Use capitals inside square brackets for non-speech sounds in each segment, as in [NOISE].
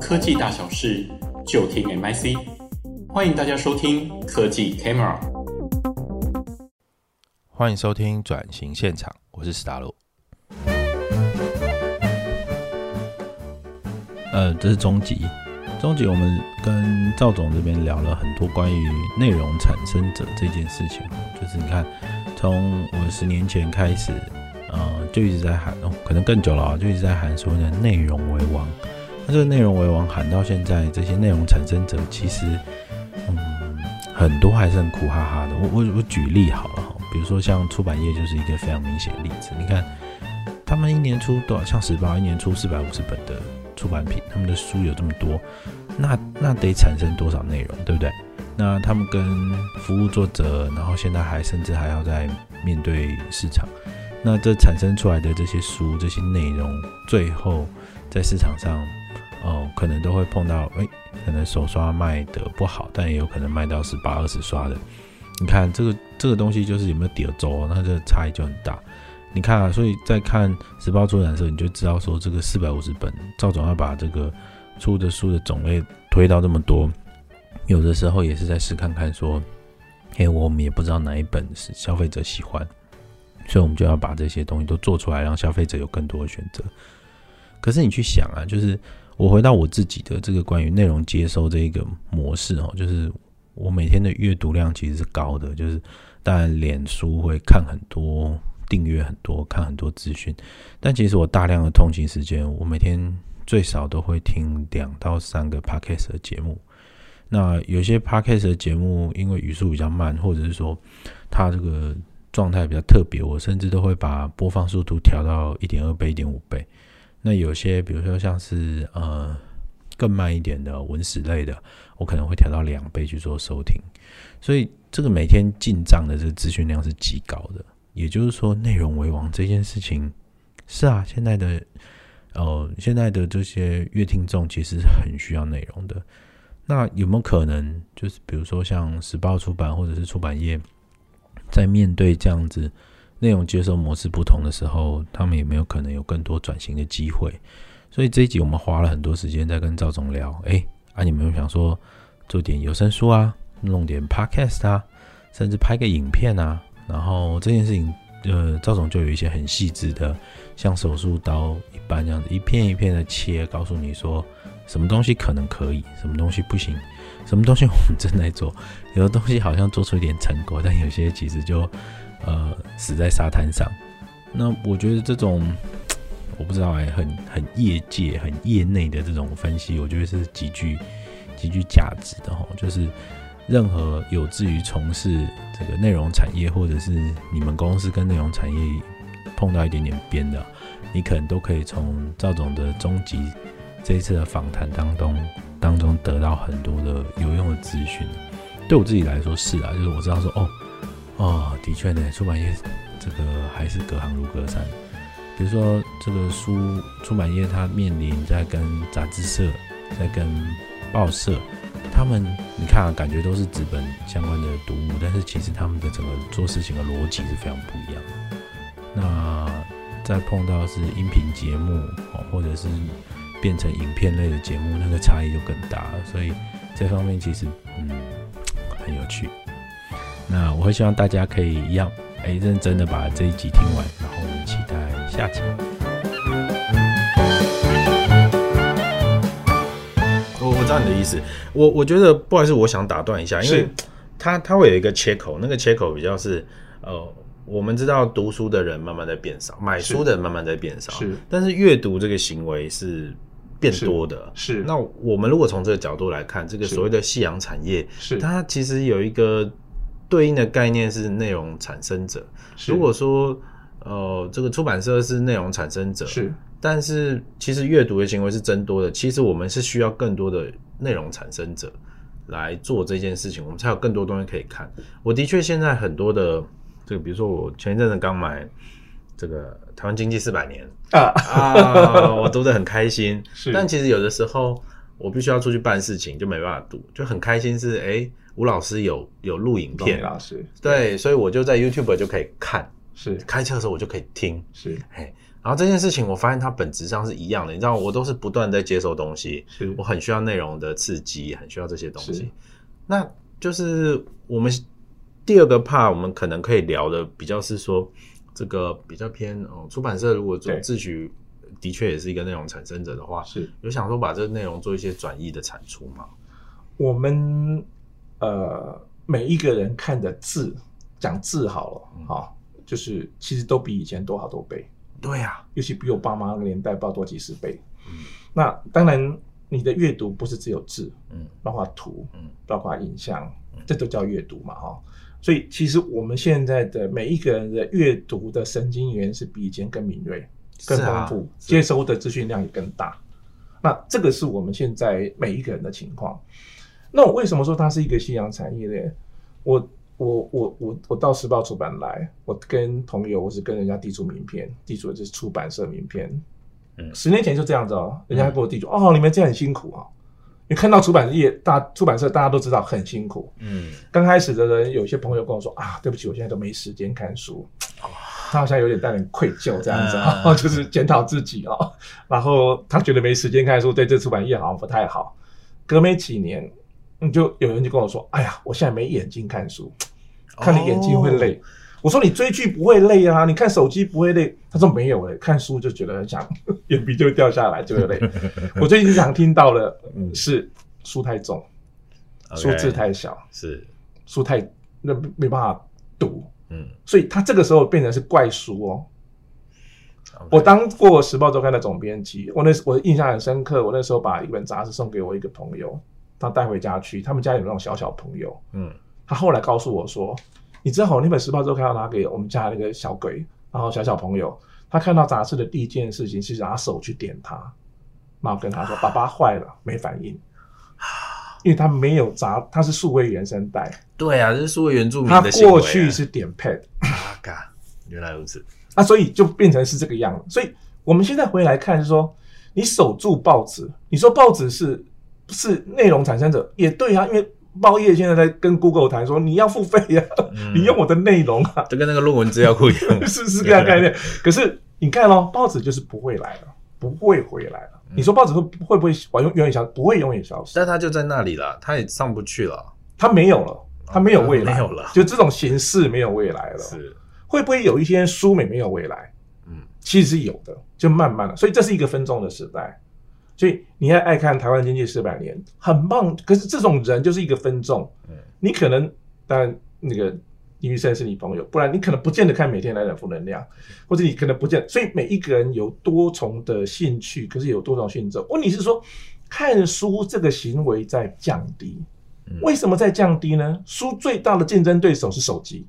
科技大小事，就听 MIC。欢迎大家收听科技 Camera。欢迎收听转型现场，我是史达洛。呃，这是终集。终集我们跟赵总这边聊了很多关于内容产生者这件事情。就是你看，从我十年前开始，呃，就一直在喊，哦，可能更久了啊，就一直在喊说呢，内容为王。那这个内容为王喊到现在，这些内容产生者其实，嗯，很多还是很苦哈哈的。我我我举例好了哈，比如说像出版业就是一个非常明显的例子。你看，他们一年出多少？像时报一年出四百五十本的。出版品，他们的书有这么多，那那得产生多少内容，对不对？那他们跟服务作者，然后现在还甚至还要在面对市场，那这产生出来的这些书、这些内容，最后在市场上，哦，可能都会碰到，诶，可能手刷卖得不好，但也有可能卖到十八、二十刷的。你看这个这个东西就是有没有叠轴，那这个差异就很大。你看啊，所以在看时报出版的时候，你就知道说这个四百五十本，赵总要把这个出的书的种类推到这么多，有的时候也是在试看看说，嘿，我们也不知道哪一本是消费者喜欢，所以我们就要把这些东西都做出来，让消费者有更多的选择。可是你去想啊，就是我回到我自己的这个关于内容接收这一个模式哦，就是我每天的阅读量其实是高的，就是当然脸书会看很多。订阅很多，看很多资讯，但其实我大量的通勤时间，我每天最少都会听两到三个 podcast 的节目。那有些 podcast 的节目，因为语速比较慢，或者是说它这个状态比较特别，我甚至都会把播放速度调到一点二倍、一点五倍。那有些，比如说像是呃更慢一点的文史类的，我可能会调到两倍去做收听。所以这个每天进账的这个资讯量是极高的。也就是说，内容为王这件事情是啊，现在的呃，现在的这些阅听众其实很需要内容的。那有没有可能，就是比如说像时报出版或者是出版业，在面对这样子内容接收模式不同的时候，他们有没有可能有更多转型的机会？所以这一集我们花了很多时间在跟赵总聊。哎，啊，你们有想说做点有声书啊，弄点 podcast 啊，甚至拍个影片啊？然后这件事情，呃，赵总就有一些很细致的，像手术刀一般这样子，一片一片的切，告诉你说什么东西可能可以，什么东西不行，什么东西我们正在做，有的东西好像做出一点成果，但有些其实就呃死在沙滩上。那我觉得这种 [TSK] 我不知道哎，很很业界、很业内的这种分析，我觉得是极具极具价值的哈，就是。任何有志于从事这个内容产业，或者是你们公司跟内容产业碰到一点点边的，你可能都可以从赵总的终极这一次的访谈当中当中得到很多的有用的资讯。对我自己来说是啊，就是我知道说哦哦，的确呢，出版业这个还是隔行如隔山。比如说这个书出版业，它面临在跟杂志社，在跟报社。他们，你看啊，感觉都是纸本相关的读物，但是其实他们的整个做事情的逻辑是非常不一样的。那再碰到是音频节目哦，或者是变成影片类的节目，那个差异就更大了。所以这方面其实嗯很有趣。那我会希望大家可以一样，哎，认真的把这一集听完，然后我们期待下集。我我知道你的意思，我我觉得不好意思，我想打断一下，因为它它会有一个切口，那个切口比较是呃，我们知道读书的人慢慢在变少，买书的人慢慢在变少，是，但是阅读这个行为是变多的，是。是那我们如果从这个角度来看，这个所谓的夕阳产业，是它其实有一个对应的概念是内容产生者。如果说呃，这个出版社是内容产生者，是。但是其实阅读的行为是增多的，其实我们是需要更多的内容产生者来做这件事情，我们才有更多东西可以看。我的确现在很多的这个，比如说我前一阵子刚买这个《台湾经济四百年》啊。啊，我读的很开心。[LAUGHS] 是，但其实有的时候我必须要出去办事情，就没办法读，就很开心是哎，吴老师有有录影片，老师。对，所以我就在 YouTube 就可以看，是。开车的时候我就可以听，是。哎。然后这件事情我发现它本质上是一样的，你知道，我都是不断在接收东西，是。我很需要内容的刺激，很需要这些东西。那就是我们第二个 part，我们可能可以聊的比较是说，这个比较偏哦，出版社如果做自诩的确也是一个内容产生者的话，是。有想说把这个内容做一些转译的产出吗？我们呃每一个人看的字，讲字好了，嗯。哦就是其实都比以前多好多倍，对呀，尤其比我爸妈那个年代，不知道多几十倍。嗯，那当然，你的阅读不是只有字，嗯，包括图，嗯，包括影像，这都叫阅读嘛，哈。所以其实我们现在的每一个人的阅读的神经元是比以前更敏锐、更丰富，接收的资讯量也更大。那这个是我们现在每一个人的情况。那我为什么说它是一个夕阳产业呢？我。我我我我到时报出版来，我跟朋友，我是跟人家递出名片，递出的就是出版社名片。嗯，十年前就这样子哦，人家给我递出，哦，你们这样很辛苦啊。你看到出版业大出版社，大家都知道很辛苦。嗯，刚开始的人，有些朋友跟我说啊，对不起，我现在都没时间看书。他好像有点带点愧疚这样子啊，[LAUGHS] 就是检讨自己哦。然后他觉得没时间看书，对这出版业好像不太好。隔没几年，你，就有人就跟我说，哎呀，我现在没眼睛看书。看你眼睛会累，哦、我说你追剧不会累啊，你看手机不会累。他说没有诶，看书就觉得很想 [LAUGHS] 眼皮就会掉下来，就会累。[LAUGHS] 我最近常听到的是书太重，嗯、书字太小，是书太那没办法读，嗯，所以他这个时候变成是怪书哦。我当过《时报周刊》的总编辑，我那我印象很深刻，我那时候把一本杂志送给我一个朋友，他带回家去，他们家有那种小小朋友，嗯。他后来告诉我说：“你知道那本《时报周刊》要拿给我们家那个小鬼，然后小小朋友，他看到杂志的第一件事情是拿手去点它，然后跟他说：‘爸爸坏了，没反应。’因为他没有杂，他是数位原声带。对啊，这是数位原住民的、啊、他过去是点 pad。原来如此。那所以就变成是这个样子。所以我们现在回来看，是说你守住报纸，你说报纸是是内容产生者，也对啊，因为。”报业现在在跟 Google 谈说，你要付费呀、啊，嗯、你用我的内容啊，就跟那个论文资料库一样，[LAUGHS] 是是这样概念。[LAUGHS] 可是你看哦，报纸就是不会来了，不会回来了。嗯、你说报纸会会不会完永远消？不会永远消失，但它就在那里了，它也上不去了，它没有了，它没有未来，哦、没有了，就这种形式没有未来了。是会不会有一些书美没有未来？嗯，其实是有的，就慢慢的，所以这是一个分众的时代。所以你还爱看台湾经济四百年，很棒。可是这种人就是一个分众，嗯，你可能当然那个李玉生是你朋友，不然你可能不见得看每天来点负能量，或者你可能不见。所以每一个人有多重的兴趣，可是有多重性质。问题是说，看书这个行为在降低，为什么在降低呢？书最大的竞争对手是手机，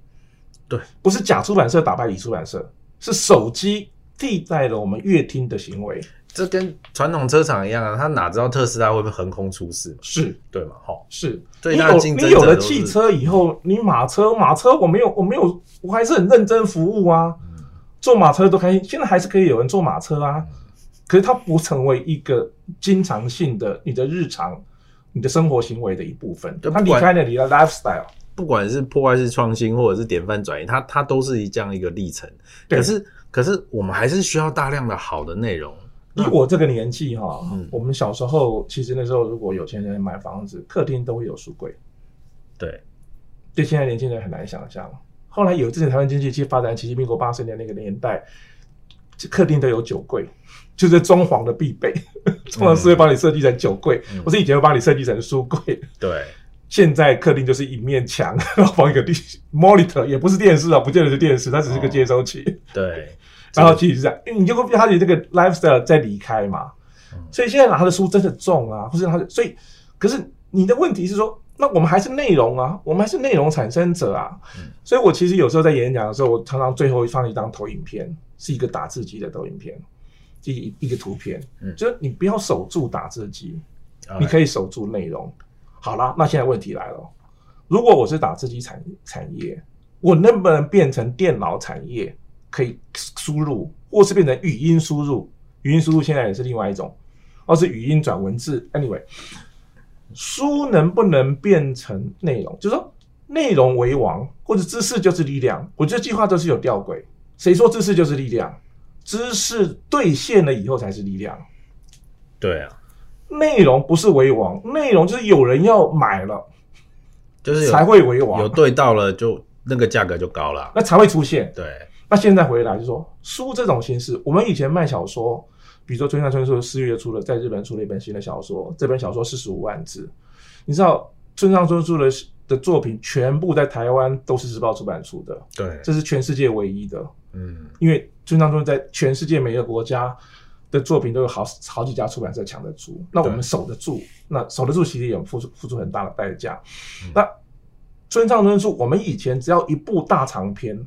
对，不是甲出版社打败乙出版社，是手机替代了我们乐听的行为。这跟传统车厂一样啊，他哪知道特斯拉会不会横空出世？是对嘛？哈，是。你有你有了汽车以后，你马车马车我没有我没有我还是很认真服务啊，坐马车都开心。现在还是可以有人坐马车啊，可是它不成为一个经常性的你的日常、你的生活行为的一部分。它离开了你的 lifestyle，不管是破坏式创新或者是典范转移，它它都是一这样一个历程。可是可是我们还是需要大量的好的内容。以我这个年纪哈，嗯、我们小时候其实那时候如果有钱人买房子，客厅都会有书柜。对，对，现在年轻人很难想象。后来有这些台湾经济其实发展，其实民国八十年那个年代，客厅都有酒柜，[LAUGHS] 就是装潢的必备。装潢师会帮你设计成酒柜，或是、嗯、以前会帮你设计成书柜。对，现在客厅就是一面墙，然后放一个 monitor，也不是电视啊，不见得是电视，它只是个接收器。哦、对。然后其实是这样，因为你就会发觉这个 lifestyle 在离开嘛，所以现在拿的书真的重啊，或是他的，所以可是你的问题是说，那我们还是内容啊，我们还是内容产生者啊，所以我其实有时候在演讲的时候，我常常最后放一张投影片，是一个打字机的投影片，一一个图片，就是你不要守住打字机，你可以守住内容。好啦，那现在问题来了，如果我是打字机产产业，我能不能变成电脑产业？可以输入，或是变成语音输入。语音输入现在也是另外一种，或是语音转文字。Anyway，书能不能变成内容？就是说，内容为王，或者知识就是力量。我觉得计划都是有吊诡。谁说知识就是力量？知识兑现了以后才是力量。对啊，内容不是为王，内容就是有人要买了，就是才会为王。有对到了就，就那个价格就高了，那才会出现。对，那现在回来就说书这种形式，我们以前卖小说，比如说村上春树四月出了，在日本出了一本新的小说，这本小说四十五万字，你知道村上春树的的作品全部在台湾都是日报出版出的，对，这是全世界唯一的。嗯，因为村上春树在全世界每个国家的作品都有好好几家出版社抢得住，那我们守得住，那守得住其实也付出付出很大的代价。嗯、那村上春树，我们以前只要一部大长篇，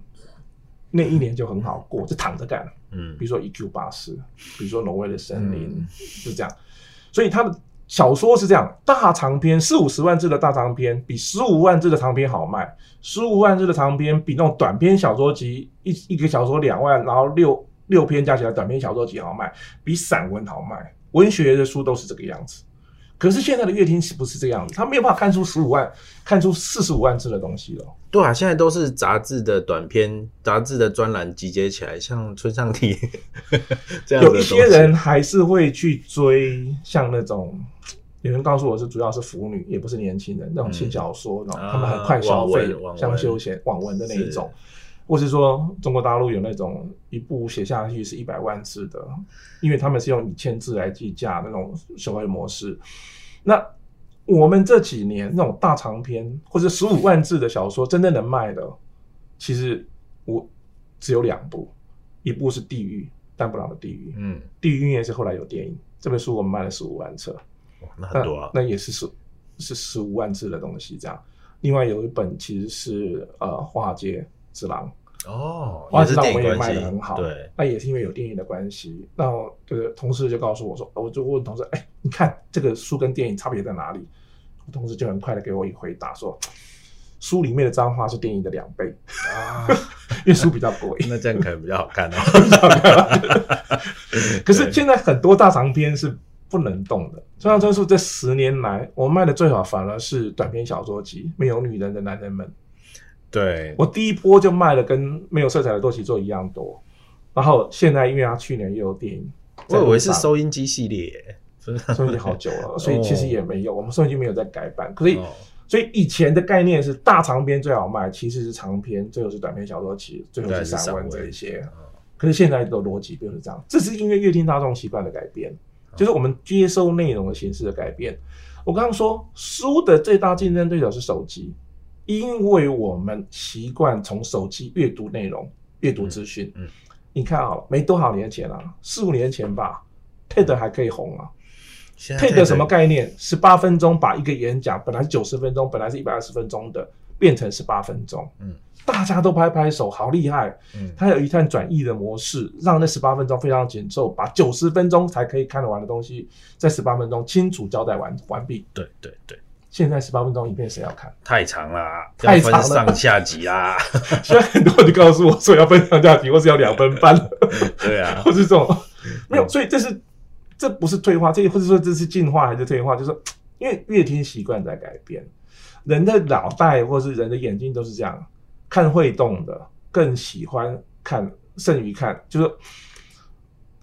那一年就很好过，就躺着干。嗯，比如说《一 Q 八四》，比如说《挪威的森林》，嗯，就这样。所以他的。小说是这样，大长篇四五十万字的大长篇比十五万字的长篇好卖，十五万字的长篇比那种短篇小说集一一个小说两万，然后六六篇加起来短篇小说集好卖，比散文好卖。文学的书都是这个样子。可是现在的阅听是不是这样子？他没有办法看出十五万，看出四十五万字的东西了。对啊，现在都是杂志的短篇，杂志的专栏集结起来，像村上体 [LAUGHS] 这样。有一些人还是会去追，像那种有人告诉我是主要是腐女，也不是年轻人，那种轻小说，嗯、他们很快消费，像休闲网文的那一种。或是说，中国大陆有那种一部写下去是一百万字的，因为他们是用一千字来计价那种消费模式。那我们这几年那种大长篇或者十五万字的小说，真正能卖的，其实我只有两部，一部是《地狱》，丹布朗的《地狱》，嗯，《地狱》也是后来有电影，这本书我们卖了十五万册，哇，那很多啊，那，那也是十是十五万字的东西这样。另外有一本其实是呃《华尔街》。之狼哦，我知道我也卖的很好，对，那也是因为有电影的关系。那这个同事就告诉我说，我就问同事，哎、欸，你看这个书跟电影差别在哪里？我同事就很快的给我一回答说，书里面的脏话是电影的两倍啊，因为书比较贵，那这样可能比较好看哦。[LAUGHS] [LAUGHS] 可是现在很多大长篇是不能动的。村上春树这十年来，我卖的最好反而是短篇小说集《没有女人的男人们》。对，我第一波就卖了跟没有色彩的多奇做一样多，然后现在因为他去年又有电影，我以为是收音机系列，[LAUGHS] 收音机好久了，[LAUGHS] 所以其实也没有，哦、我们收音机没有在改版，可是、哦、所以以前的概念是大长篇最好卖，其实是长篇，最后是短篇小说集，最后是散文这一些。可是现在的逻辑就是这样，这是因为阅听大众习惯的改变，就是我们接收内容的形式的改变。我刚刚说书的最大竞争对手是手机。因为我们习惯从手机阅读内容、阅读资讯。嗯，嗯，你看啊，没多少年前啊，四五年前吧，TED 还可以红啊。TED 什么概念？十八分钟把一个演讲本来是九十分钟，本来是一百二十分钟的，变成十八分钟。嗯，大家都拍拍手，好厉害。嗯，它有一段转译的模式，让那十八分钟非常紧凑，把九十分钟才可以看得完的东西，在十八分钟清楚交代完完毕。对对对。现在十八分钟影片谁要看？太长了，太长了，上下集啦。[LAUGHS] 现在很多人就告诉我说要分上下集，或是要两分半。[LAUGHS] 对啊，[LAUGHS] 或是这种没有，所以这是这不是退化，这或者说这是进化还是退化？就是说因为阅听习惯在改变，人的脑袋或是人的眼睛都是这样，看会动的更喜欢看胜于看，就是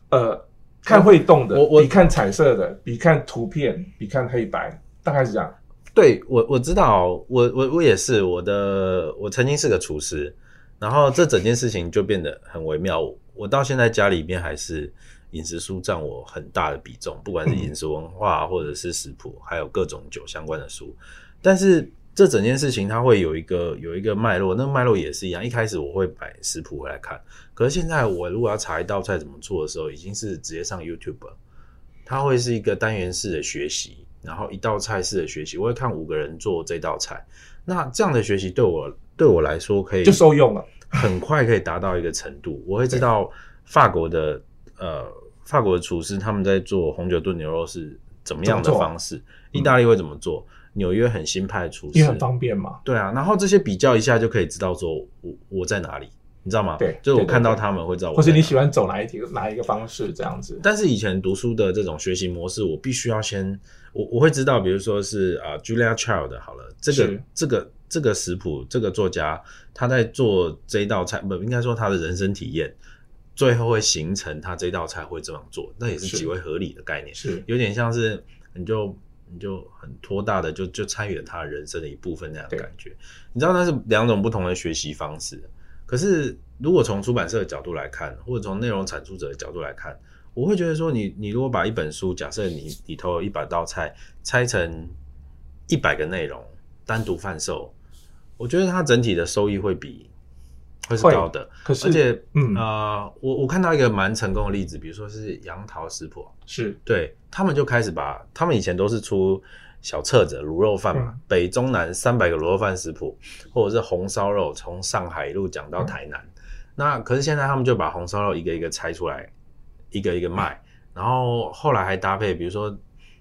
呃看会动的比看彩色的，比看图片，比看黑白，大概是这样。对我我知道，我我我也是，我的我曾经是个厨师，然后这整件事情就变得很微妙。我到现在家里面还是饮食书占我很大的比重，不管是饮食文化或者是食谱，还有各种酒相关的书。但是这整件事情它会有一个有一个脉络，那个脉络也是一样。一开始我会买食谱回来看，可是现在我如果要查一道菜怎么做的时候，已经是直接上 YouTube，它会是一个单元式的学习。然后一道菜式的学习，我会看五个人做这道菜。那这样的学习对我对我来说可以就受用了，很快可以达到一个程度。我会知道法国的呃法国的厨师他们在做红酒炖牛肉是怎么样的方式，意大利会怎么做，纽约很新派的厨师也很方便嘛。对啊，然后这些比较一下就可以知道说我我在哪里。你知道吗？对，就是我看到他们会知道我，或者你喜欢走哪一条哪一个方式这样子。但是以前读书的这种学习模式，我必须要先我我会知道，比如说是啊、uh, Julia Child 好了，这个这个这个食谱，这个作家他在做这一道菜，不应该说他的人生体验，最后会形成他这道菜会这样做，那也是极为合理的概念，是有点像是你就你就很托大的就就参与了他人生的一部分那样的感觉。你知道那是两种不同的学习方式，可是如果从出版社的角度来看，或者从内容产出者的角度来看，我会觉得说你，你你如果把一本书，假设你里头有一百道菜，拆成一百个内容单独贩售，我觉得它整体的收益会比。会是高的，可是而且，嗯。呃，我我看到一个蛮成功的例子，比如说是杨桃食谱，是。对他们就开始把他们以前都是出小册子卤肉饭嘛，嗯、北中南三百个卤肉饭食谱，或者是红烧肉从上海一路讲到台南，嗯、那可是现在他们就把红烧肉一个一个拆出来，一个一个卖，嗯、然后后来还搭配，比如说，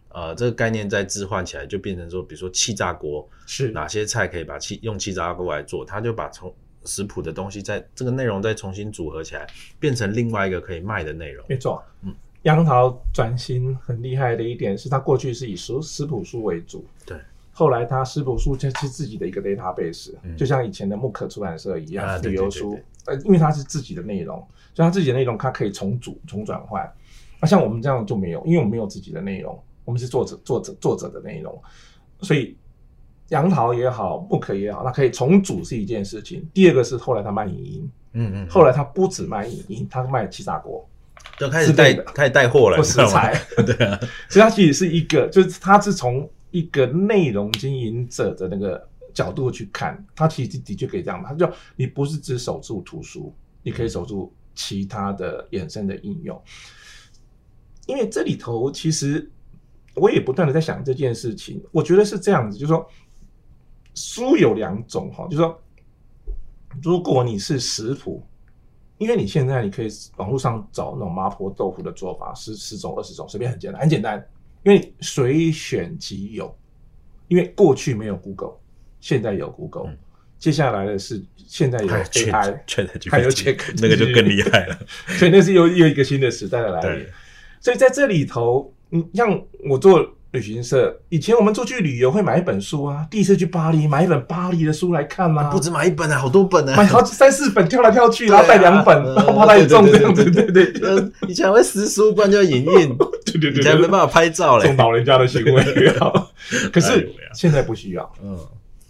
呃，这个概念再置换起来，就变成说，比如说气炸锅是。哪些菜可以把气用气炸锅来做，他就把从食谱的东西，在这个内容再重新组合起来，变成另外一个可以卖的内容。没错，嗯，杨桃转型很厉害的一点是，他过去是以食食谱书为主，对，后来他食谱书就是自己的一个 database，、嗯、就像以前的木可出版社一样，旅游书，呃，因为它是自己的内容，所以它自己的内容它可以重组、重转换。那像我们这样就没有，因为我们没有自己的内容，我们是作者、作者、作者的内容，所以。杨桃也好，木可也好，那可以重组是一件事情。第二个是后来他卖影音，嗯嗯，后来他不止卖影音，他卖七炸锅，就开始带开始带货了，不食材，[LAUGHS] 对啊。所以它其实是一个，就是它是从一个内容经营者的那个角度去看，它其实的确可以这样。它就你不是只守住图书，你可以守住其他的衍生的应用。因为这里头其实我也不断的在想这件事情，我觉得是这样子，就是说。书有两种哈，就是说，如果你是食谱，因为你现在你可以网络上找那种麻婆豆腐的做法，十十种二十种，随便很简单，很简单，因为随选即有。因为过去没有 Google，现在有 Google，、嗯、接下来的是现在有 AI，还有 Check，那个就更厉害了。[LAUGHS] 所以那是又又一个新的时代的来临。所以在这里头，你像我做。旅行社。以前我们出去旅游会买一本书啊，第一次去巴黎买一本巴黎的书来看嘛、啊，不止买一本啊，好多本啊，买好几三四本挑来挑去，然后带两本，然后怕它重这样子，对对对，以前还会撕书，不然就要影印，[LAUGHS] 对对对，以前没办法拍照嘞，这种老人家的行为，[LAUGHS] 可是现在不需要，嗯。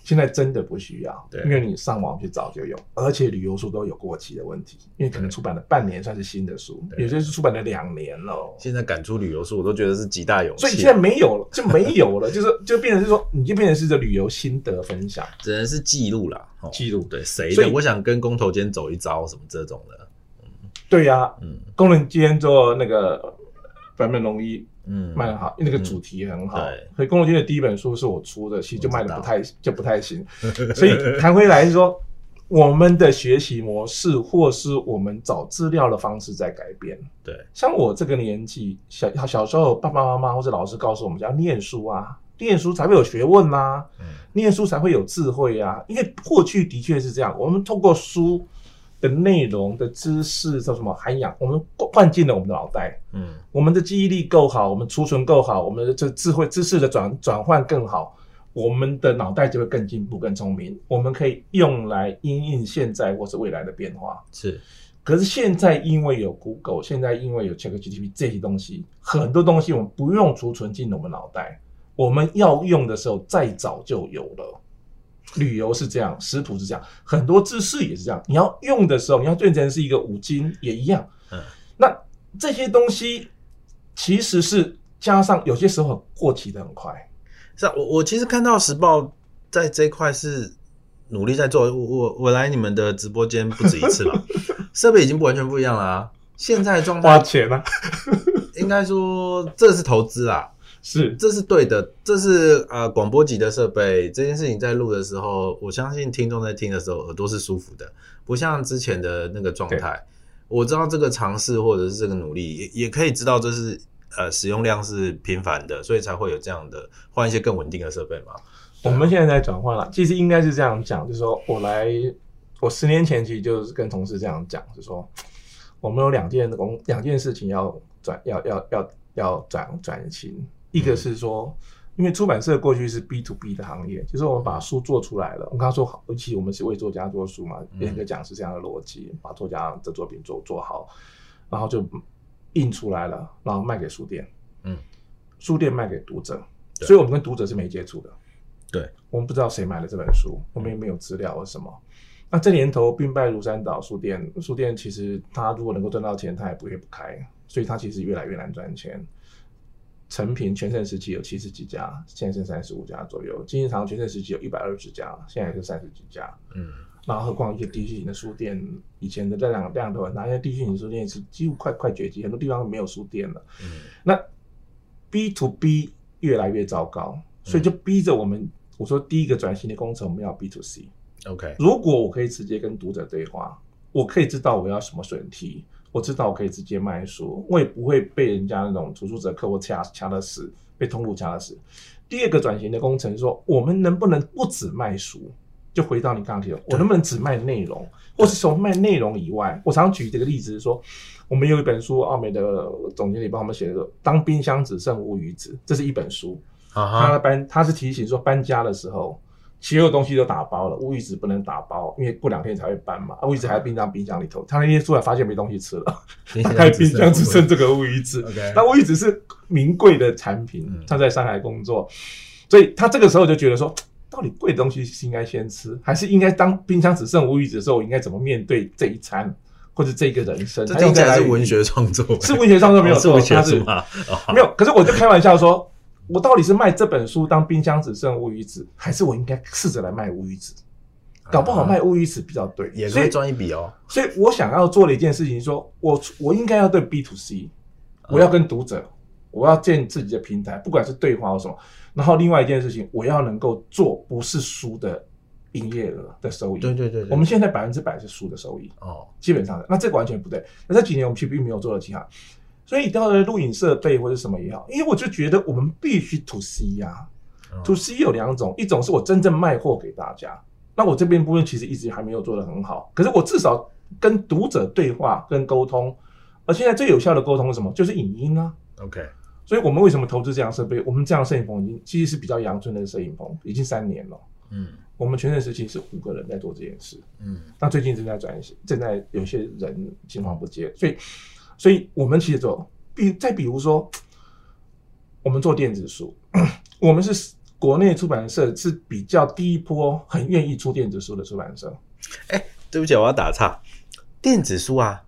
现在真的不需要，对因为你上网去找就有，而且旅游书都有过期的问题，因为可能出版了半年算是新的书，对有些是出版了两年了。现在敢出旅游书，我都觉得是极大勇气。所以现在没有了，就没有了，[LAUGHS] 就是就变成是说，你就变成是这旅游心得分享，只能是记录了，记录对谁的？所以我想跟工头间走一遭什么这种的，嗯，对呀、啊，嗯，工人今天做那个版本龙一。嗯，卖得好，因为那个主题很好。嗯、对，所以工头坚的第一本书是我出的，其实就卖的不太就不太行。[LAUGHS] 所以谈回来是说，我们的学习模式或是我们找资料的方式在改变。对，像我这个年纪，小小时候爸爸妈妈或者老师告诉我们，要念书啊，念书才会有学问啊，嗯、念书才会有智慧啊。因为过去的确是这样，我们透过书。的内容的知识叫什么涵养？我们灌进了我们的脑袋，嗯，我们的记忆力够好，我们储存够好，我们的这智慧知识的转转换更好，我们的脑袋就会更进步、更聪明。我们可以用来因应现在或是未来的变化。是，可是现在因为有 Google，现在因为有 ChatGPT 这些东西，很多东西我们不用储存进我们脑袋，我们要用的时候再早就有了。旅游是这样，食谱是这样，很多知识也是这样。你要用的时候，你要变成是一个五金也一样。嗯，那这些东西其实是加上有些时候过期的很快。是啊，我我其实看到时报在这一块是努力在做。我我我来你们的直播间不止一次了，[LAUGHS] 设备已经不完全不一样了啊。现在状态花钱了，应该说这是投资啊。是，这是对的，这是呃广播级的设备。这件事情在录的时候，我相信听众在听的时候耳朵是舒服的，不像之前的那个状态。我知道这个尝试或者是这个努力，也也可以知道这是呃使用量是频繁的，所以才会有这样的换一些更稳定的设备嘛。我们现在在转换了，其实应该是这样讲，就是说我来，我十年前其实就是跟同事这样讲，就是说我们有两件工两件事情要转，要要要要转转型。一个是说，因为出版社过去是 B to B 的行业，就是我们把书做出来了。我刚刚说尤其我们是为作家做书嘛，严格讲是这样的逻辑，把作家的作品做做好。然后就印出来了，然后卖给书店，嗯，书店卖给读者，所以我们跟读者是没接触的，对，我们不知道谁买了这本书，我们也没有资料或什么。那这年头兵败如山倒，书店书店其实他如果能够赚到钱，他也不会不开，所以他其实越来越难赚钱。诚品全盛时期有七十几家，现在剩三十五家左右。金石堂全盛时期有一百二十家，现在是三十几家。嗯，然后何况一些地区型的书店，以前的量量都很大，现在地区型书店是几乎快快绝迹，很多地方没有书店了。嗯，那 B to B 越来越糟糕，所以就逼着我们，嗯、我说第一个转型的工程，我们要 B to C。OK，如果我可以直接跟读者对话，我可以知道我要什么选题，我知道我可以直接卖书，我也不会被人家那种图书折扣或掐掐的死，被通路掐的死。第二个转型的工程说，我们能不能不只卖书？就回到你刚刚提的，我能不能只卖内容，或是从卖内容以外？我常举这个例子是说，我们有一本书，奥美的总经理帮我们写的说，当冰箱只剩乌鱼子，这是一本书。他搬他是提醒说搬家的时候。所有东西都打包了，乌鱼子不能打包，因为过两天才会搬嘛。乌鱼子还在冰箱冰箱里头，他那天出来发现没东西吃了，打开 [LAUGHS] 冰箱只剩这个乌鱼子。那乌鱼子是名贵的产品，他在上海工作，所以他这个时候就觉得说，到底贵的东西是应该先吃，还是应该当冰箱只剩乌鱼子的时候，我应该怎么面对这一餐或者这个人生？这听起来是文学创作，是文学创作没有错，他是没有。可是我就开玩笑说。我到底是卖这本书当冰箱只剩乌鱼子，还是我应该试着来卖乌鱼子？搞不好卖乌鱼子比较对，也可以赚一笔哦。所以我想要做的一件事情说，说我我应该要对 B to C，我要跟读者，我要建自己的平台，不管是对话或什么。然后另外一件事情，我要能够做不是书的营业额的收益。对对对，我们现在百分之百是书的收益哦，基本上那这个完全不对。那这几年我们其实并没有做到其他。所以到了录影设备或者什么也好，因为我就觉得我们必须 to C 呀、啊，to C 有两种，一种是我真正卖货给大家，那我这边部分其实一直还没有做得很好，可是我至少跟读者对话跟沟通，而现在最有效的沟通是什么？就是影音啊。OK，所以我们为什么投资这样设备？我们这样摄影棚已经其实是比较阳春的摄影棚，已经三年了。嗯，我们全盛时期是五个人在做这件事。嗯，那最近正在转型，正在有些人青黄不接，所以。所以，我们其实做，比再比如说，我们做电子书，我们是国内出版社是比较第一波很愿意出电子书的出版社。哎、欸，对不起，我要打岔。电子书啊，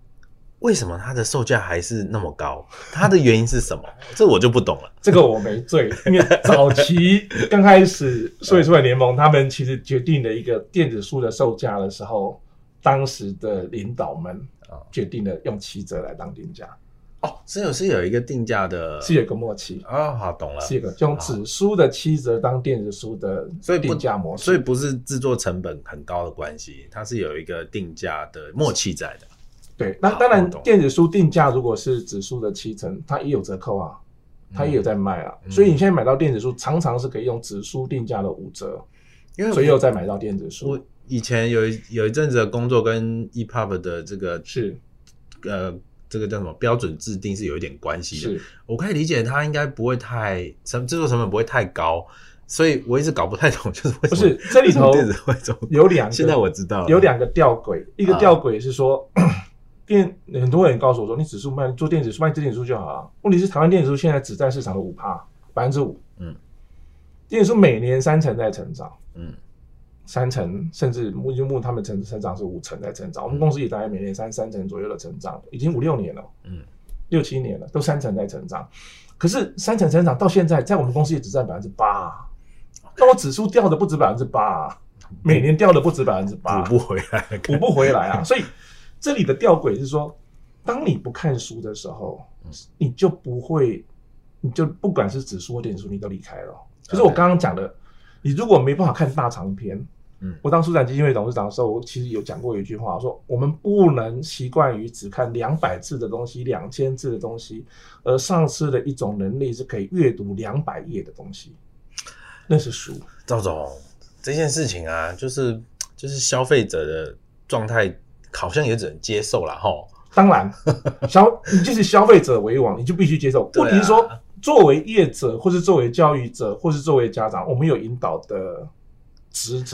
为什么它的售价还是那么高？它的原因是什么？[LAUGHS] 这我就不懂了。这个我没罪，因为早期刚开始数位出版联盟他们其实决定了一个电子书的售价的时候，当时的领导们。决定了用七折来当定价。哦，是有是有一个定价的，是有一个默契。哦，好懂了，是一个用纸书的七折当电子书的，所以定价模式，所以不是制作成本很高的关系，它是有一个定价的默契在的。对，那当然电子书定价如果是纸书的七成，它也有折扣啊，它也有在卖啊，嗯、所以你现在买到电子书常常是可以用纸书定价的五折，因为所以又再买到电子书。以前有一有一阵子的工作跟 EPUB 的这个是，呃，这个叫什么标准制定是有一点关系的。是，我可以理解它应该不会太成制作成本不会太高，所以我一直搞不太懂，就是为什么不是这里头有两个，现在我知道有两个吊诡，一个吊诡是说 [CLEARS THROAT] 电、啊、很多人告诉我说，你指数卖做电子书卖电子书就好了。问题是台湾电子书现在只占市场的五趴，百分之五，嗯，电子书每年三成在成长，嗯。三成，甚至木金木他们成成长是五成在成长，我们公司也大概每年三三成左右的成长，已经五六年了，嗯，六七年了，都三成在成长。可是三成成长到现在，在我们公司也只占百分之八，那我指数掉的不止百分之八，每年掉的不止百分之八，补不回来，补不回来啊！所以这里的吊诡是说，当你不看书的时候，你就不会，你就不管是指数或点数，你都离开了。就是我刚刚讲的，你如果没办法看大长篇。嗯，我当书展基金会董事长的时候，我其实有讲过一句话，说我们不能习惯于只看两百字的东西、两千字的东西，而丧失了一种能力，是可以阅读两百页的东西。那是书。赵总，这件事情啊，就是就是消费者的状态，好像也只能接受了哈。[LAUGHS] 当然，消你就是消费者为王，你就必须接受。问题是说，作为业者，或是作为教育者，或是作为家长，我们有引导的。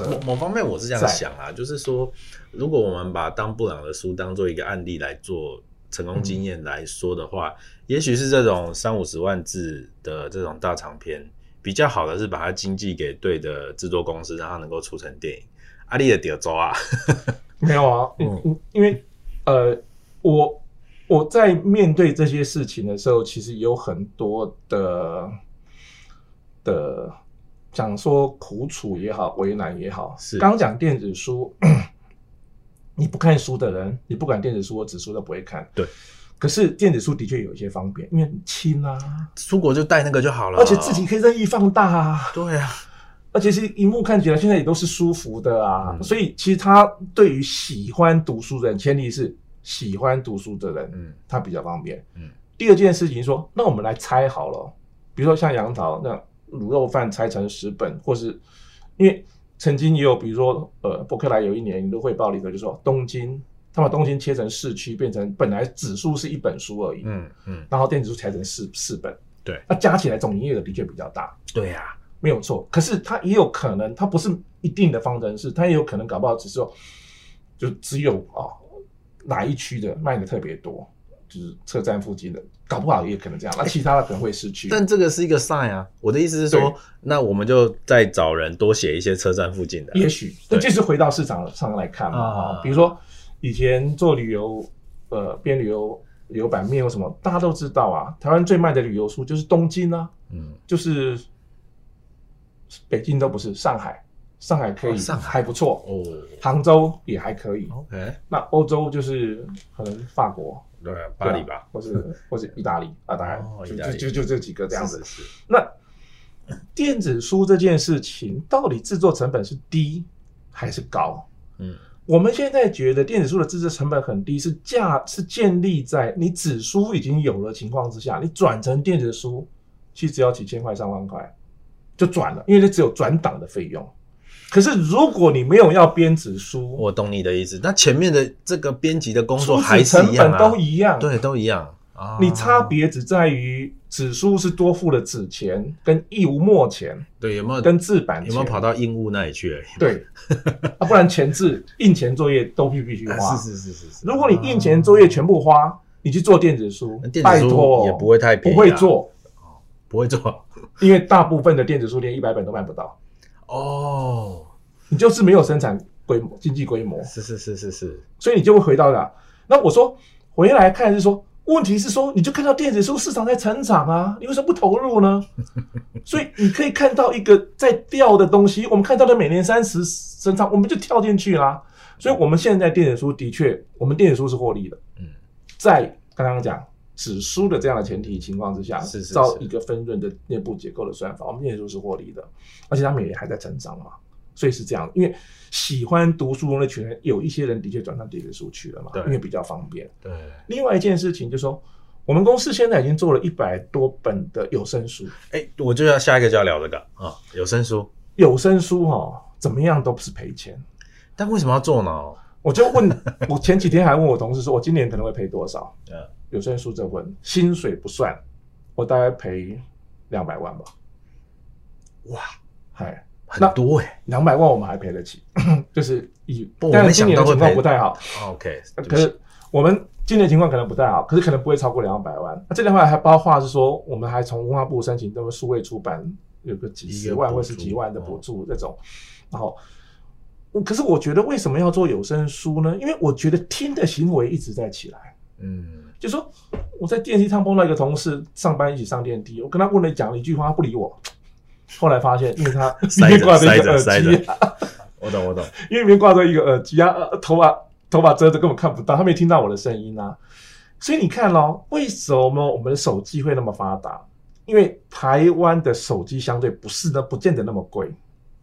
某某方面我是这样想啊，就是说，如果我们把当布朗的书当做一个案例来做成功经验来说的话，嗯、也许是这种三五十万字的这种大长篇比较好的是把它经济给对的制作公司，让它能够出成电影。阿丽的点走啊？[LAUGHS] 没有啊，嗯，因为呃，我我在面对这些事情的时候，其实有很多的的，讲说苦楚也好，为难也好，是。刚讲电子书。[CLEARS THROAT] 你不看书的人，你不管电子书或纸书都不会看。对，可是电子书的确有一些方便，因为很轻啊，出国就带那个就好了，而且自己可以任意放大啊。对啊，而且是荧幕看起来现在也都是舒服的啊，嗯、所以其实它对于喜欢读书的人，前提是喜欢读书的人，嗯，它比较方便。嗯，第二件事情说，那我们来猜好了，比如说像杨桃那卤肉饭拆成十本，或是因为。曾经也有，比如说，呃，伯克莱有一年你都会报里头就说，东京他把东京切成市区，变成本来指数是一本书而已，嗯嗯，然后电子书拆成四四本，对，那加起来总营业额的确比较大，对呀、啊，没有错。可是它也有可能，它不是一定的方程式，它也有可能搞不好只是说，就只有啊、哦、哪一区的卖的特别多。就是车站附近的，搞不好也可能这样。那其他的可能会失去。但这个是一个 sign 啊。我的意思是说，那我们就再找人多写一些车站附近的。也许，那就是回到市场上来看嘛。啊，比如说以前做旅游，呃，编旅游旅游版面有什么，大家都知道啊。台湾最卖的旅游书就是东京啊，嗯，就是北京都不是，上海，上海可以，上海还不错哦，杭州也还可以。OK，那欧洲就是可能法国。对，巴黎吧，或是 [LAUGHS] 或是意大利啊，当然、哦、就就就就这几个这样子。那电子书这件事情，到底制作成本是低还是高？嗯，我们现在觉得电子书的制作成本很低，是价是建立在你纸书已经有了情况之下，你转成电子书，其实只要几千块、上万块就转了，因为这只有转档的费用。可是，如果你没有要编纸书，我懂你的意思。那前面的这个编辑的工作还是一样、啊、成本都一样，对，都一样啊。你差别只在于纸书是多付了纸钱跟义务墨钱，对，有没有跟制版有没有跑到印务那里去而已？对，[LAUGHS] 啊，不然前置印钱作业都必必须花。是是是是是。如果你印钱作业全部花，你去做电子书，拜托也不会太便不会做，不会做，因为大部分的电子书连一百本都卖不到。哦，你就是没有生产规模、经济规模，是是是是是，所以你就会回到那。那我说回来看是说，问题是说，你就看到电子书市场在成长啊，你为什么不投入呢？[LAUGHS] 所以你可以看到一个在掉的东西，我们看到的每年三十增长，我们就跳进去啦。所以我们现在电子书的确，我们电子书是获利的。嗯，在刚刚讲。纸书的这样的前提情况之下，是照一个分润的内部结构的算法，我们电子书是获利的，而且他每年还在成长嘛，所以是这样。因为喜欢读书的那群人，有一些人的确转到电子书去了嘛，因为比较方便。对。另外一件事情就是说，我们公司现在已经做了一百多本的有声书。哎、欸，我就要下一个就要聊这个啊、哦，有声书。有声书哈、哦，怎么样都不是赔钱，但为什么要做呢？我就问，我前几天还问我同事说，我今年可能会赔多少？[LAUGHS] 对。有声书这份薪水不算，我大概赔两百万吧。哇，嗨，很多哎、欸，两百万我们还赔得起，[LAUGHS] 就是以，不但是今年的情况不太好。OK，可是我们今年情况可能不太好，可是可能不会超过两百万。那这两百还包括是说，我们还从文化部申请这么数位出版，有个几十万或是几万的补助这种。然后，可是我觉得为什么要做有声书呢？因为我觉得听的行为一直在起来。嗯。就说我在电梯上碰到一个同事，上班一起上电梯，我跟他问了讲了一句话，他不理我。后来发现，因为他里面挂着一个耳机，我懂我懂，[LAUGHS] 因为里面挂着一个耳机啊，头发头发遮着根本看不到，他没听到我的声音啊。所以你看咯，为什么我们的手机会那么发达？因为台湾的手机相对不是呢，不见得那么贵，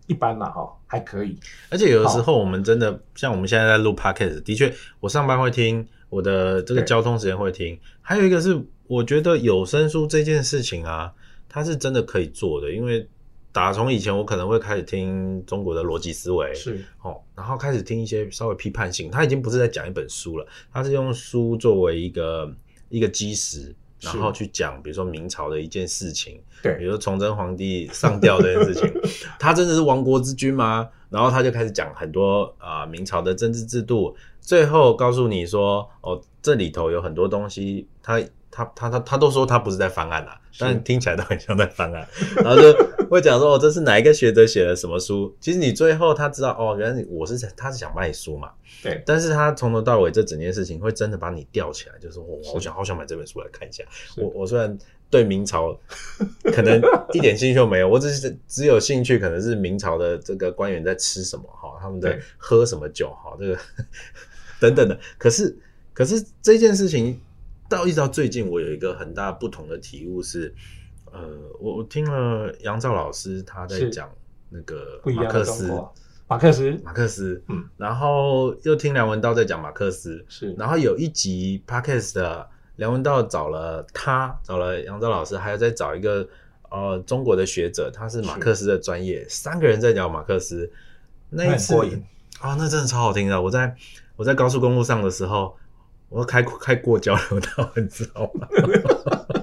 一般啦哈，还可以。而且有的时候我们真的像我们现在在录 Podcast，的确我上班会听。我的这个交通时间会听，对还有一个是我觉得有声书这件事情啊，它是真的可以做的，因为打从以前我可能会开始听中国的逻辑思维，是哦，然后开始听一些稍微批判性，它已经不是在讲一本书了，它是用书作为一个一个基石，然后去讲，比如说明朝的一件事情，对，比如说崇祯皇帝 [LAUGHS] 上吊这件事情，他真的是亡国之君吗？然后他就开始讲很多啊、呃、明朝的政治制度，最后告诉你说哦，这里头有很多东西，他他他他他都说他不是在翻案啊，但听起来都很像在翻案，然后就会讲说哦，这是哪一个学者写的什么书？其实你最后他知道哦，原来我是他是想卖书嘛，对，但是他从头到尾这整件事情会真的把你吊起来，就是我好想好想买这本书来看一下，我我虽然。对明朝 [LAUGHS] 可能一点兴趣都没有，我只是只有兴趣，可能是明朝的这个官员在吃什么哈，他们在喝什么酒哈，这个等等的。可是，可是这件事情到一直到最近，我有一个很大不同的体悟是，呃，我我听了杨照老师他在讲那个马克思，马克思，马克思，嗯，然后又听梁文道在讲马克思，是，然后有一集 Podcast 的。梁文道找了他，找了杨照老师，还有再找一个呃中国的学者，他是马克思的专业，三个人在讲马克思。那一次啊、哦，那真的超好听的。我在我在高速公路上的时候，我开开过交流道，[LAUGHS] 你知道吗？[LAUGHS]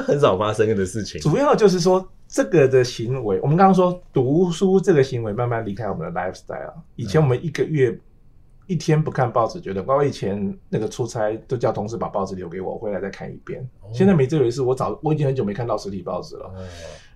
那很少发生的事情。主要就是说，这个的行为，我们刚刚说读书这个行为慢慢离开我们的 lifestyle。以前我们一个月。一天不看报纸，觉得我以前那个出差都叫同事把报纸留给我，回来再看一遍。哦、现在没这回事，我早我已经很久没看到实体报纸了。哦、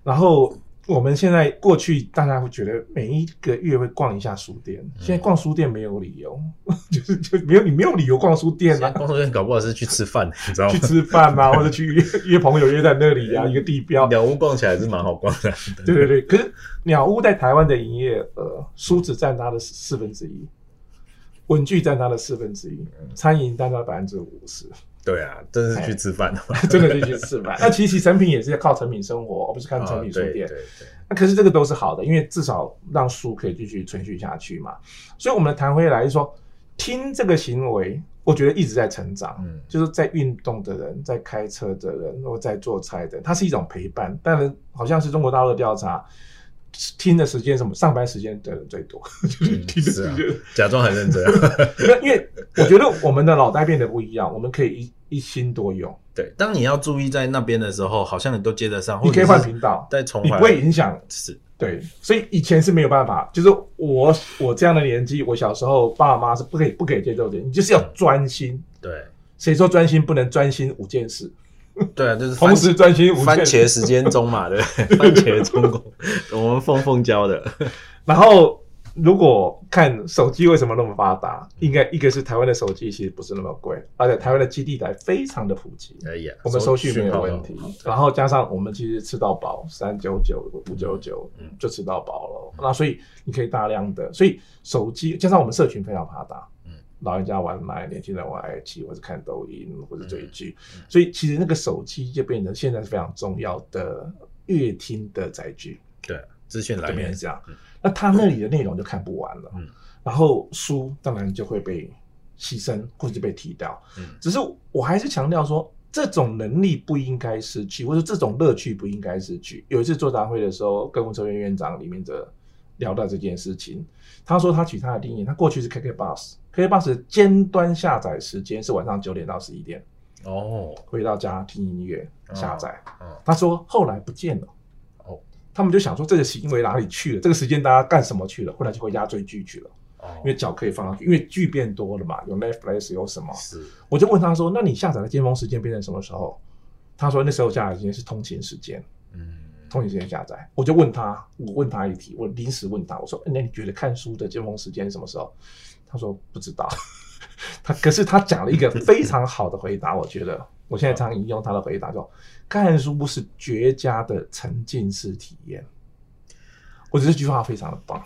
然后我们现在过去，大家会觉得每一个月会逛一下书店，嗯、现在逛书店没有理由，[LAUGHS] 就是就没有你没有理由逛书店啊。逛书店搞不好是去吃饭，[LAUGHS] 你知道吗？去吃饭啊，[LAUGHS] 或者去约约朋友约在那里啊，一个地标。鸟屋逛起来是蛮好逛的。对对对，可是鸟屋在台湾的营业额，书只占它的四分之一。文具占它的四分之一，餐饮占它百分之五十。对啊，真是去吃饭的嘛，[LAUGHS] 真的是去吃饭。[LAUGHS] 那其实成品也是要靠成品生活，而不是看成品书店。哦、对对对。那可是这个都是好的，因为至少让书可以继续存续下去嘛。所以我们谈回来说，听这个行为，我觉得一直在成长。嗯，就是在运动的人，在开车的人，或在做菜的人，它是一种陪伴。但是好像是中国大陆的调查。听的时间什么？上班时间的人最多，[LAUGHS] 就是听的时间、嗯啊、假装很认真。[LAUGHS] 因为我觉得我们的脑袋变得不一样，我们可以一一心多用。对，当你要注意在那边的时候，好像你都接得上。你可以换频道，再重，你不会影响。是，对。所以以前是没有办法，就是我我这样的年纪，我小时候爸妈是不可以不可以接受的，你就是要专心。嗯、对，谁说专心不能专心五件事？[LAUGHS] 对啊，就是同时专心番茄时间中嘛，对，[LAUGHS] 番茄中国，[LAUGHS] 我们凤凤教的。然后，如果看手机为什么那么发达，应该一个是台湾的手机其实不是那么贵，而且台湾的基地台非常的普及，哎呀，我们收讯没有问题。然后加上我们其实吃到饱，三九九、五九九就吃到饱了。那所以你可以大量的，所以手机加上我们社群非常发达。老人家玩买，年轻人玩 IG 或者看抖音，或者追剧，所以其实那个手机就变成现在是非常重要的阅听的载具。对，资讯来源是这样。嗯、那他那里的内容就看不完了，嗯、然后书当然就会被牺牲或者被踢掉。嗯、只是我还是强调说，这种能力不应该失去，或者这种乐趣不应该失去。有一次座谈会的时候，跟文策院院长李明哲聊到这件事情，他说他取他的定义，他过去是 KKBOX。KKBOX 的尖端下载时间是晚上九点到十一点哦，回到家听音乐下载。他说后来不见了哦，他们就想说这个行为哪里去了？这个时间大家干什么去了？后来就回家追剧去了哦，因为脚可以放上去，因为剧变多了嘛，有 Netflix 有什么？是，我就问他说：“那你下载的尖峰时间变成什么时候？”他说：“那时候下载时间是通勤时间，嗯，通勤时间下载。”我就问他，我问他一题，我临时问他，我说：“那你觉得看书的尖峰时间是什么时候？”他说不知道，[LAUGHS] 他可是他讲了一个 [LAUGHS] 非常好的回答，我觉得我现在常引用他的回答，说看书是绝佳的沉浸式体验。我觉得这句话非常的棒。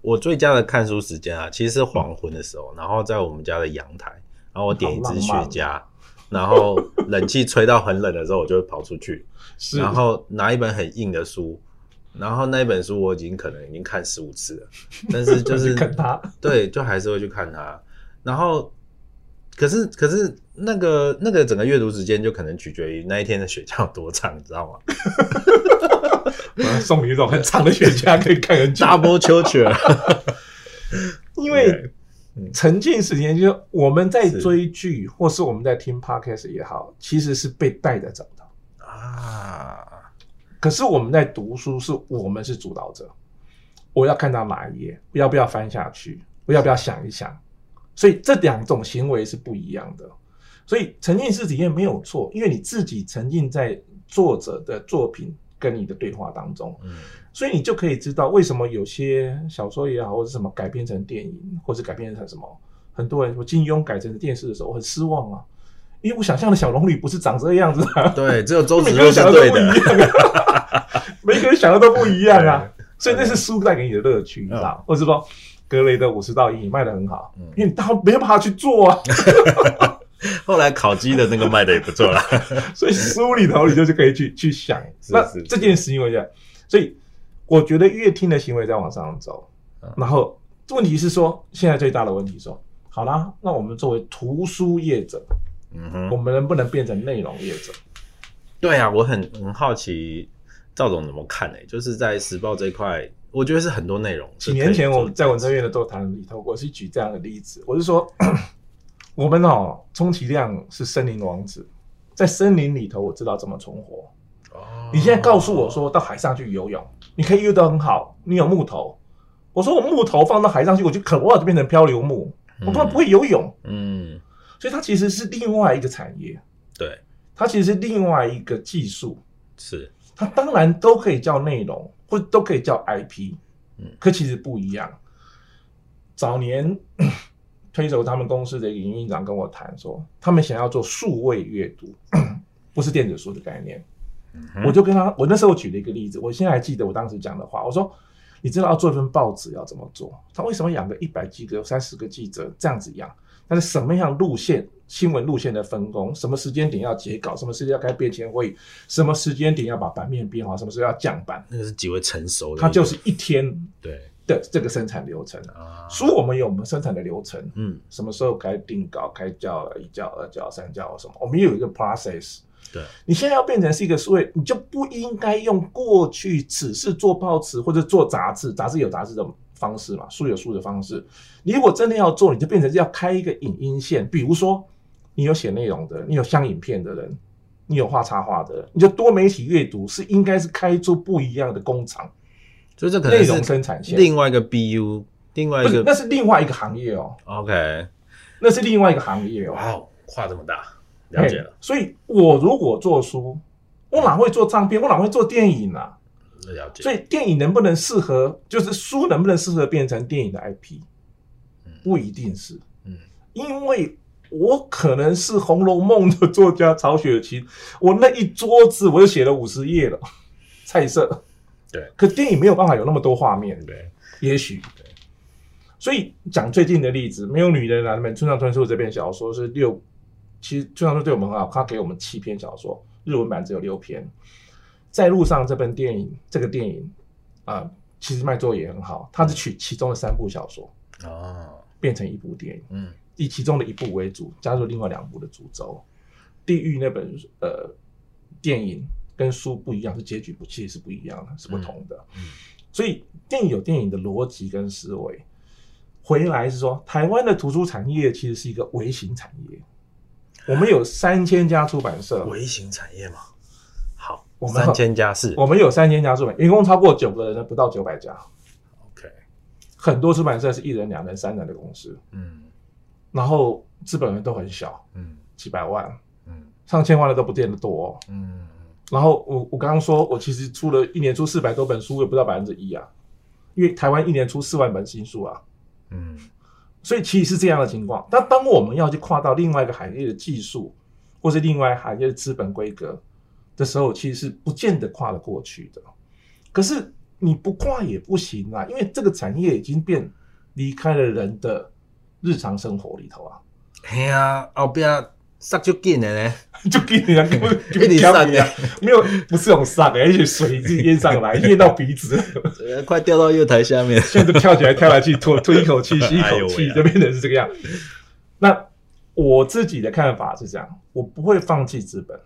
我最佳的看书时间啊，其实是黄昏的时候，然后在我们家的阳台，然后我点一支雪茄，然后冷气吹到很冷的时候，我就会跑出去，[LAUGHS] 然后拿一本很硬的书。然后那一本书我已经可能已经看十五次了，[LAUGHS] 但是就是看它，对，就还是会去看它。然后，可是可是那个那个整个阅读时间就可能取决于那一天的雪茄有多长，你知道吗？[LAUGHS] 我要送你一种很长的雪茄，可以看很久。Double [LAUGHS] Culture，因为沉浸时间就是我们在追剧，或是我们在听 Podcast 也好，其实是被带着走。可是我们在读书，是我们是主导者，我要看到哪一页，我要不要翻下去，我要不要想一想。所以这两种行为是不一样的。所以沉浸式体验没有错，因为你自己沉浸在作者的作品跟你的对话当中，嗯，所以你就可以知道为什么有些小说也好，或者什么改编成电影，或者改编成什么，很多人说金庸改成电视的时候我很失望啊，因为我想象的小龙女不是长这个样子啊，对，只有周子 [LAUGHS] 瑜想的都不一样，[LAUGHS] 每个人想的都不一样啊，所以那是书带给你的乐趣，你知道，或者说。格雷的五十道阴影卖得很好，嗯，因为他没有办法去做啊。[LAUGHS] 后来烤鸡的那个卖得也不错啦，所以书里头你就是可以去去想，那这件事情为这样，所以我觉得乐听的行为在往上走，嗯，然后问题是说，现在最大的问题是说，好啦，那我们作为图书业者，嗯哼，我们能不能变成内容业者？对啊，我很很好奇赵总怎么看呢？欸？就是在时报这一块。我觉得是很多内容。几年前我在文策院的座谈里头，我是举这样的例子，我是说，[CLEARS THROAT] 我们哦，充其量是森林王子，在森林里头，我知道怎么存活。哦。你现在告诉我说到海上去游泳，你可以游得很好，你有木头。我说我木头放到海上去，我就可能就变成漂流木，我根本不会游泳。嗯。所以它其实是另外一个产业。对。它其实是另外一个技术。是。它当然都可以叫内容。或都可以叫 IP，嗯，可其实不一样。早年 [COUGHS] 推手他们公司的一个营运长跟我谈说，他们想要做数位阅读，[COUGHS] 不是电子书的概念。嗯、我就跟他，我那时候举了一个例子，我现在还记得我当时讲的话。我说，你知道要做一份报纸要怎么做？他为什么养个一百几个、三十个记者这样子养？但是什么样路线？新闻路线的分工，什么时间点要截稿，什么时间要开便签会议，什么时间点要把版面编好，什么时候要降版，那个是极为成熟的，它就是一天对的这个生产流程啊。所以我们有我们生产的流程，嗯，什么时候该定稿、开校、一叫、二叫、三叫什么，我们有一个 process。对，你现在要变成是一个数位，你就不应该用过去只是做报纸或者做杂志，杂志有杂志的方式嘛，书有书的方式。你如果真的要做，你就变成要开一个影音线，比如说。你有写内容的，你有像影片的人，你有画插画的人，你就多媒体阅读是应该是开出不一样的工厂，所以这可能是内容生产线，另外一个 BU，另外一个那是另外一个行业哦。OK，那是另外一个行业哦。哇哦，跨这么大，了解了。所以我如果做书，我哪会做唱片？我哪会做电影啊？了解。所以电影能不能适合，就是书能不能适合变成电影的 IP，不一定是。嗯，因为。我可能是《红楼梦》的作家曹雪芹，我那一桌子我就写了五十页了，菜色。对，可电影没有办法有那么多画面，对，也许对。所以讲最近的例子，没有女人来们村上春树这篇小说是六，其实村上春树对我们很好，他给我们七篇小说，日文版只有六篇。在路上这本电影，这个电影啊、呃，其实卖座也很好，它是取其中的三部小说哦，变成一部电影，嗯。以其中的一部为主，加入另外两部的主轴。地狱那本呃电影跟书不一样，是结局不其实是不一样的，是不同的。嗯，所以电影有电影的逻辑跟思维。回来是说，台湾的图书产业其实是一个微型产业。我们有三千家出版社，微型产业嘛。好，我们三千家是，我们有三千家出版，员工超过九个人的不到九百家。OK，很多出版社是一人、两人、三人的公司。嗯。然后资本额都很小，嗯，几百万，嗯，上千万的都不见得多，嗯。然后我我刚刚说，我其实出了一年出四百多本书，也不到百分之一啊，因为台湾一年出四万本新书啊，嗯。所以其实是这样的情况。但当我们要去跨到另外一个行业的技术，或是另外行业的资本规格的时候，其实是不见得跨得过去的。可是你不跨也不行啊，因为这个产业已经变离开了人的。日常生活里头啊，嘿啊，后边杀就紧的呢，[LAUGHS] 就 [LAUGHS] 紧的，根本就给你杀的，没有，不是用杀的，而且水是淹上来，淹到鼻子，[LAUGHS] 快掉到月台下面，现在都跳起来跳下去，吐吐一口气，吸一口气，就变成是这个样。那我自己的看法是这样，我不会放弃资本，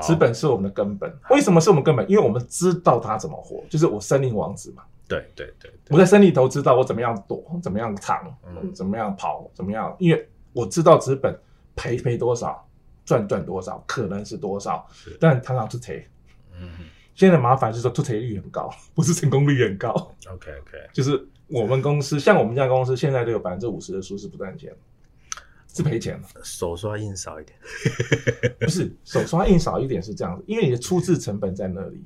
资本是我们的根本。为什么是我们根本？因为我们知道它怎么活，就是我森林王子嘛。对对对，我在森林里头知道我怎么样躲，怎么样藏，嗯，怎么样跑，怎么样，因为我知道资本赔赔多少，赚赚多少，可能是多少，但常常是赔。嗯，现在的麻烦是说出错率很高，不是成功率很高。OK OK，就是我们公司，像我们家公司现在都有百分之五十的书是不赚钱，是赔钱。手刷印少一点，[LAUGHS] 不是手刷印少一点是这样子，因为你的出资成本在那里。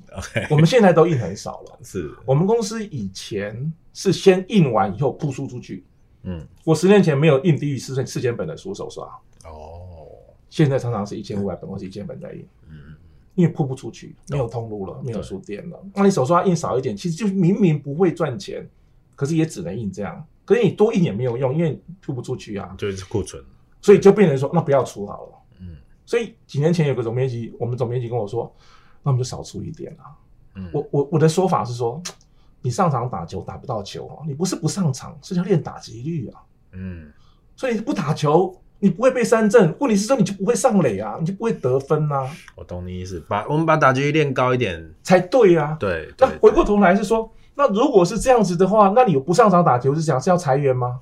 我们现在都印很少了。[LAUGHS] 是我们公司以前是先印完以后铺输出去。嗯，我十年前没有印低于四千四千本的书手刷。哦，现在常常是一千五百本或是一千本在印。嗯，因为铺不出去，没有通路了，没有书店了。那你手刷印少一点，其实就是明明不会赚钱，可是也只能印这样。可是你多印也没有用，因为铺不出去啊，就是库存。所以就变成说，那不要出好了。嗯，所以几年前有个总编辑，我们总编辑跟我说，那我们就少出一点啊。嗯，我我我的说法是说。你上场打球打不到球哦，你不是不上场，是要练打击率啊。嗯，所以不打球，你不会被三振。问题是说，你就不会上垒啊，你就不会得分啊。我懂你意思，把我们把打击率练高一点才对啊。对，那回过头来是说，那如果是这样子的话，那你不上场打球是想是要裁员吗？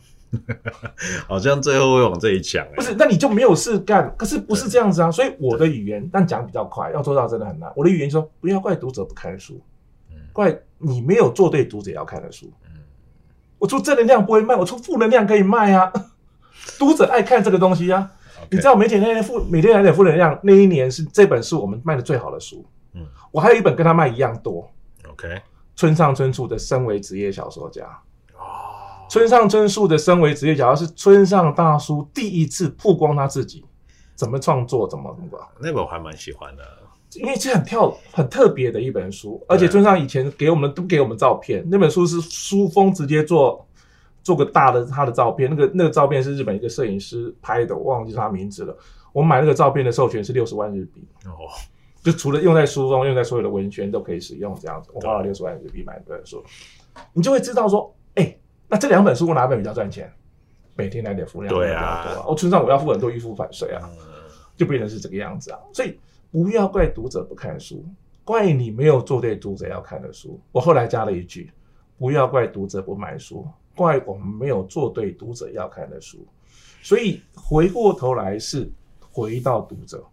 [LAUGHS] 好像最后会往这里讲。不是，那你就没有事干。可是不是这样子啊，所以我的语言，但讲比较快，要做到真的很难。我的语言说，不要怪读者不看书。怪你没有做对读者要看的书。嗯，我出正能量不会卖，我出负能量可以卖啊。[LAUGHS] 读者爱看这个东西啊。你知道每天那天负每天来点负能量，那一年是这本书我们卖的最好的书。嗯，我还有一本跟他卖一样多。OK，村上春树的《身为职业小说家》。哦，村上春树的《身为职业假如》是村上大叔第一次曝光他自己怎么创作，怎么怎么。那本我还蛮喜欢的。因为这很跳很特别的一本书，而且村上以前给我们都给我们照片，那本书是书封直接做做个大的他的照片，那个那个照片是日本一个摄影师拍的，我忘记他名字了。我买那个照片的授权是六十万日币哦，就除了用在书中，用在所有的文宣都可以使用这样子。我花了六十万日币买这本书，你就会知道说，哎，那这两本书我哪本比较赚钱？每天来点服务量比较多啊，我村上我要付很多预付版税啊，就变成是这个样子啊，所以。不要怪读者不看书，怪你没有做对读者要看的书。我后来加了一句：不要怪读者不买书，怪我们没有做对读者要看的书。所以回过头来是回到读者，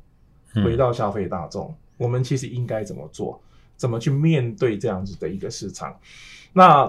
回到消费大众，嗯、我们其实应该怎么做？怎么去面对这样子的一个市场？那